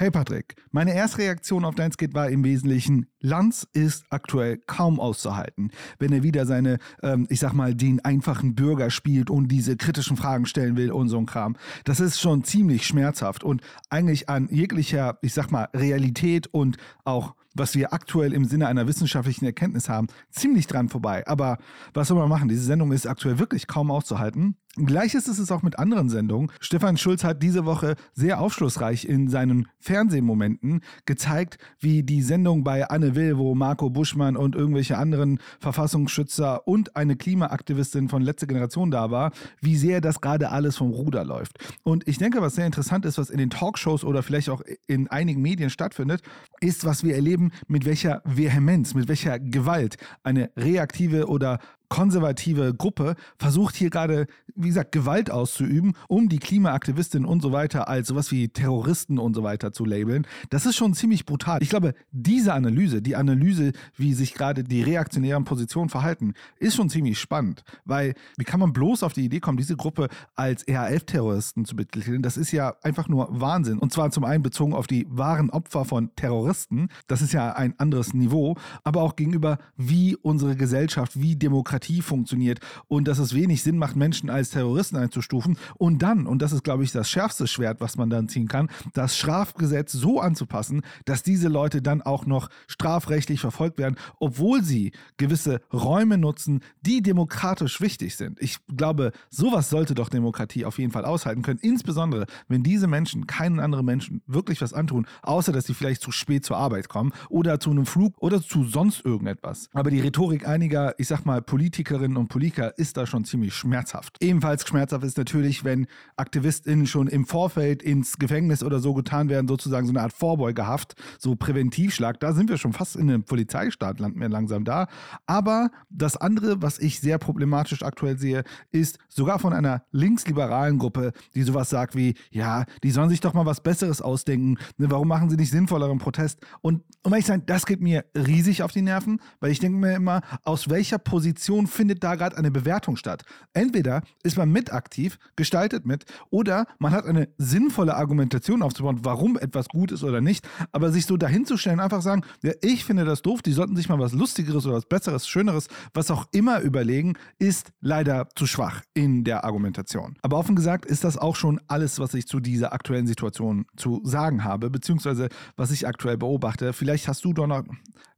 Hey Patrick, meine erste Reaktion auf dein Skit war im Wesentlichen, Lanz ist aktuell kaum auszuhalten, wenn er wieder seine, ähm, ich sag mal, den einfachen Bürger spielt und diese kritischen Fragen stellen will und so ein Kram. Das ist schon ziemlich schmerzhaft und eigentlich an jeglicher, ich sag mal, Realität und auch was wir aktuell im Sinne einer wissenschaftlichen Erkenntnis haben, ziemlich dran vorbei. Aber was soll man machen? Diese Sendung ist aktuell wirklich kaum auszuhalten. Gleiches ist es auch mit anderen Sendungen. Stefan Schulz hat diese Woche sehr aufschlussreich in seinen Fernsehmomenten gezeigt, wie die Sendung bei Anne Will, wo Marco Buschmann und irgendwelche anderen Verfassungsschützer und eine Klimaaktivistin von letzter Generation da war, wie sehr das gerade alles vom Ruder läuft. Und ich denke, was sehr interessant ist, was in den Talkshows oder vielleicht auch in einigen Medien stattfindet, ist, was wir erleben, mit welcher Vehemenz, mit welcher Gewalt eine reaktive oder konservative Gruppe versucht hier gerade, wie gesagt, Gewalt auszuüben, um die Klimaaktivistinnen und so weiter als sowas wie Terroristen und so weiter zu labeln. Das ist schon ziemlich brutal. Ich glaube, diese Analyse, die Analyse, wie sich gerade die reaktionären Positionen verhalten, ist schon ziemlich spannend. Weil, wie kann man bloß auf die Idee kommen, diese Gruppe als RAF-Terroristen zu betiteln? Das ist ja einfach nur Wahnsinn. Und zwar zum einen bezogen auf die wahren Opfer von Terroristen. Das ist ja ein anderes Niveau. Aber auch gegenüber, wie unsere Gesellschaft, wie Demokratie Demokratie funktioniert und dass es wenig Sinn macht, Menschen als Terroristen einzustufen und dann, und das ist, glaube ich, das schärfste Schwert, was man dann ziehen kann, das Strafgesetz so anzupassen, dass diese Leute dann auch noch strafrechtlich verfolgt werden, obwohl sie gewisse Räume nutzen, die demokratisch wichtig sind. Ich glaube, sowas sollte doch Demokratie auf jeden Fall aushalten können, insbesondere wenn diese Menschen keinen anderen Menschen wirklich was antun, außer dass sie vielleicht zu spät zur Arbeit kommen oder zu einem Flug oder zu sonst irgendetwas. Aber die Rhetorik einiger, ich sag mal, Politiker, Politikerinnen und Politiker ist da schon ziemlich schmerzhaft. Ebenfalls schmerzhaft ist natürlich, wenn AktivistInnen schon im Vorfeld ins Gefängnis oder so getan werden, sozusagen so eine Art Vorbeugehaft, so Präventivschlag. Da sind wir schon fast in einem Polizeistaat, landen wir langsam da. Aber das andere, was ich sehr problematisch aktuell sehe, ist sogar von einer linksliberalen Gruppe, die sowas sagt wie, ja, die sollen sich doch mal was Besseres ausdenken. Ne, warum machen sie nicht sinnvolleren Protest? Und um ehrlich zu sein, das geht mir riesig auf die Nerven, weil ich denke mir immer, aus welcher Position Kommunikation findet da gerade eine Bewertung statt. Entweder ist man mit aktiv, gestaltet mit, oder man hat eine sinnvolle Argumentation aufzubauen, warum etwas gut ist oder nicht, aber sich so dahinzustellen, einfach sagen, ja, ich finde das doof, die sollten sich mal was Lustigeres oder was Besseres, Schöneres, was auch immer überlegen, ist leider zu schwach in der Argumentation. Aber offen gesagt ist das auch schon alles, was ich zu dieser aktuellen Situation zu sagen habe, beziehungsweise was ich aktuell beobachte. Vielleicht hast du doch noch,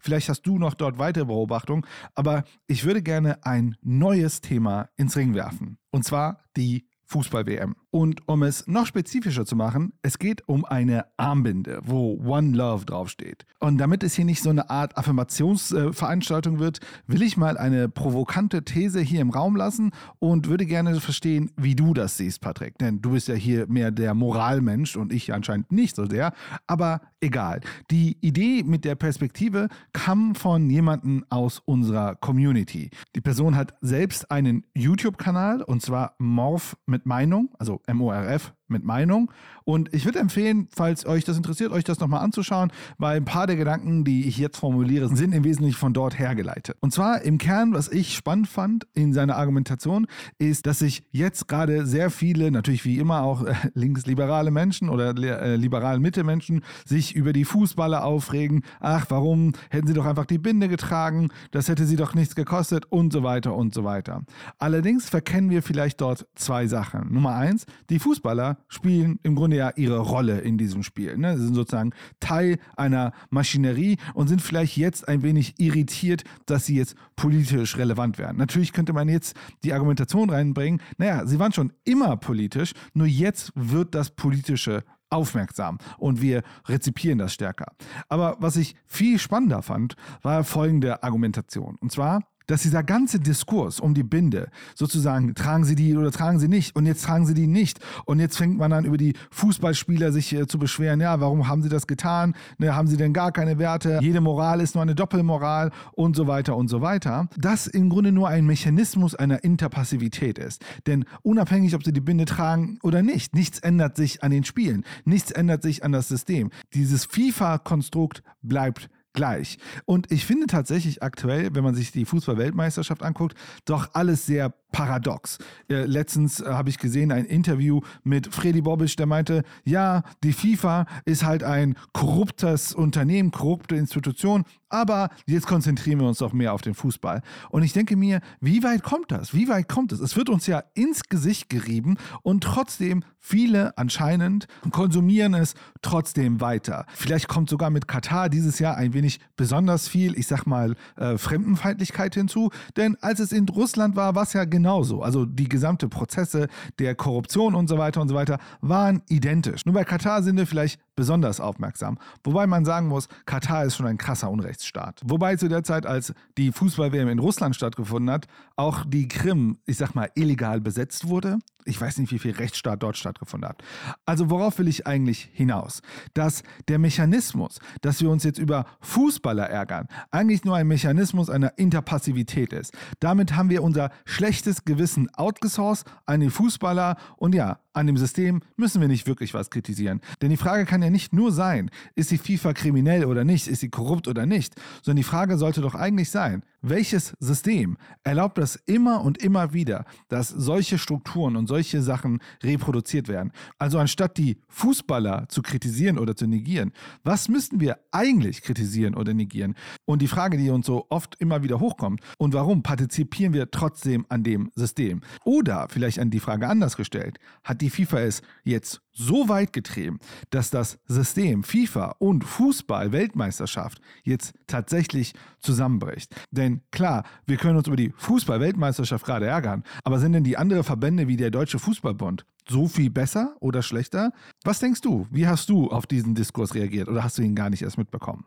vielleicht hast du noch dort weitere Beobachtungen, aber ich würde gerne ein neues Thema ins Ring werfen. Und zwar die Fußball-WM. Und um es noch spezifischer zu machen, es geht um eine Armbinde, wo One Love draufsteht. Und damit es hier nicht so eine Art Affirmationsveranstaltung wird, will ich mal eine provokante These hier im Raum lassen und würde gerne verstehen, wie du das siehst, Patrick. Denn du bist ja hier mehr der Moralmensch und ich anscheinend nicht so sehr. Aber egal. Die Idee mit der Perspektive kam von jemandem aus unserer Community. Die Person hat selbst einen YouTube-Kanal und zwar Morph mit Meinung, also MORF mit Meinung. Und ich würde empfehlen, falls euch das interessiert, euch das nochmal anzuschauen, weil ein paar der Gedanken, die ich jetzt formuliere, sind im Wesentlichen von dort hergeleitet. Und zwar im Kern, was ich spannend fand in seiner Argumentation, ist, dass sich jetzt gerade sehr viele, natürlich wie immer auch äh, linksliberale Menschen oder äh, liberalen Mittelmenschen, sich über die Fußballer aufregen. Ach, warum hätten sie doch einfach die Binde getragen? Das hätte sie doch nichts gekostet und so weiter und so weiter. Allerdings verkennen wir vielleicht dort zwei Sachen. Nummer eins, die Fußballer spielen im Grunde ja ihre Rolle in diesem Spiel. Ne? Sie sind sozusagen Teil einer Maschinerie und sind vielleicht jetzt ein wenig irritiert, dass sie jetzt politisch relevant werden. Natürlich könnte man jetzt die Argumentation reinbringen, naja, sie waren schon immer politisch, nur jetzt wird das Politische aufmerksam und wir rezipieren das stärker. Aber was ich viel spannender fand, war folgende Argumentation. Und zwar, dass dieser ganze Diskurs um die Binde, sozusagen, tragen sie die oder tragen sie nicht und jetzt tragen sie die nicht und jetzt fängt man an über die Fußballspieler sich äh, zu beschweren, ja, warum haben sie das getan, ne, haben sie denn gar keine Werte, jede Moral ist nur eine Doppelmoral und so weiter und so weiter, das im Grunde nur ein Mechanismus einer Interpassivität ist. Denn unabhängig, ob sie die Binde tragen oder nicht, nichts ändert sich an den Spielen, nichts ändert sich an das System. Dieses FIFA-Konstrukt bleibt gleich. Und ich finde tatsächlich aktuell, wenn man sich die Fußball-Weltmeisterschaft anguckt, doch alles sehr paradox. Äh, letztens äh, habe ich gesehen ein Interview mit Freddy Bobic, der meinte, ja, die FIFA ist halt ein korruptes Unternehmen, korrupte Institution, aber jetzt konzentrieren wir uns doch mehr auf den Fußball. Und ich denke mir, wie weit kommt das? Wie weit kommt es? Es wird uns ja ins Gesicht gerieben und trotzdem viele anscheinend konsumieren es trotzdem weiter. Vielleicht kommt sogar mit Katar dieses Jahr ein wenig besonders viel, ich sag mal, äh, Fremdenfeindlichkeit hinzu. Denn als es in Russland war, es ja genauso. Also die gesamte Prozesse der Korruption und so weiter und so weiter waren identisch. Nur bei Katar sind wir vielleicht besonders aufmerksam. Wobei man sagen muss, Katar ist schon ein krasser Unrechtsstaat. Wobei zu der Zeit, als die Fußball-WM in Russland stattgefunden hat, auch die Krim, ich sag mal, illegal besetzt wurde. Ich weiß nicht, wie viel Rechtsstaat dort stattgefunden hat. Also worauf will ich eigentlich hinaus? Dass der Mechanismus, dass wir uns jetzt über Fußballer ärgern, eigentlich nur ein Mechanismus einer Interpassivität ist. Damit haben wir unser schlechtes Gewissen outgesourced an die Fußballer und ja, an dem System müssen wir nicht wirklich was kritisieren. Denn die Frage kann ja nicht nur sein, ist die FIFA kriminell oder nicht, ist sie korrupt oder nicht, sondern die Frage sollte doch eigentlich sein, welches System erlaubt das immer und immer wieder, dass solche Strukturen und solche Sachen reproduziert werden? Also anstatt die Fußballer zu kritisieren oder zu negieren, was müssten wir eigentlich kritisieren oder negieren? Und die Frage, die uns so oft immer wieder hochkommt, und warum partizipieren wir trotzdem an dem System? Oder vielleicht an die Frage anders gestellt, hat die FIFA es jetzt so weit getrieben, dass das System FIFA und Fußball-Weltmeisterschaft jetzt tatsächlich zusammenbricht. Denn klar, wir können uns über die Fußball-Weltmeisterschaft gerade ärgern, aber sind denn die anderen Verbände wie der Deutsche Fußballbund so viel besser oder schlechter? Was denkst du? Wie hast du auf diesen Diskurs reagiert oder hast du ihn gar nicht erst mitbekommen?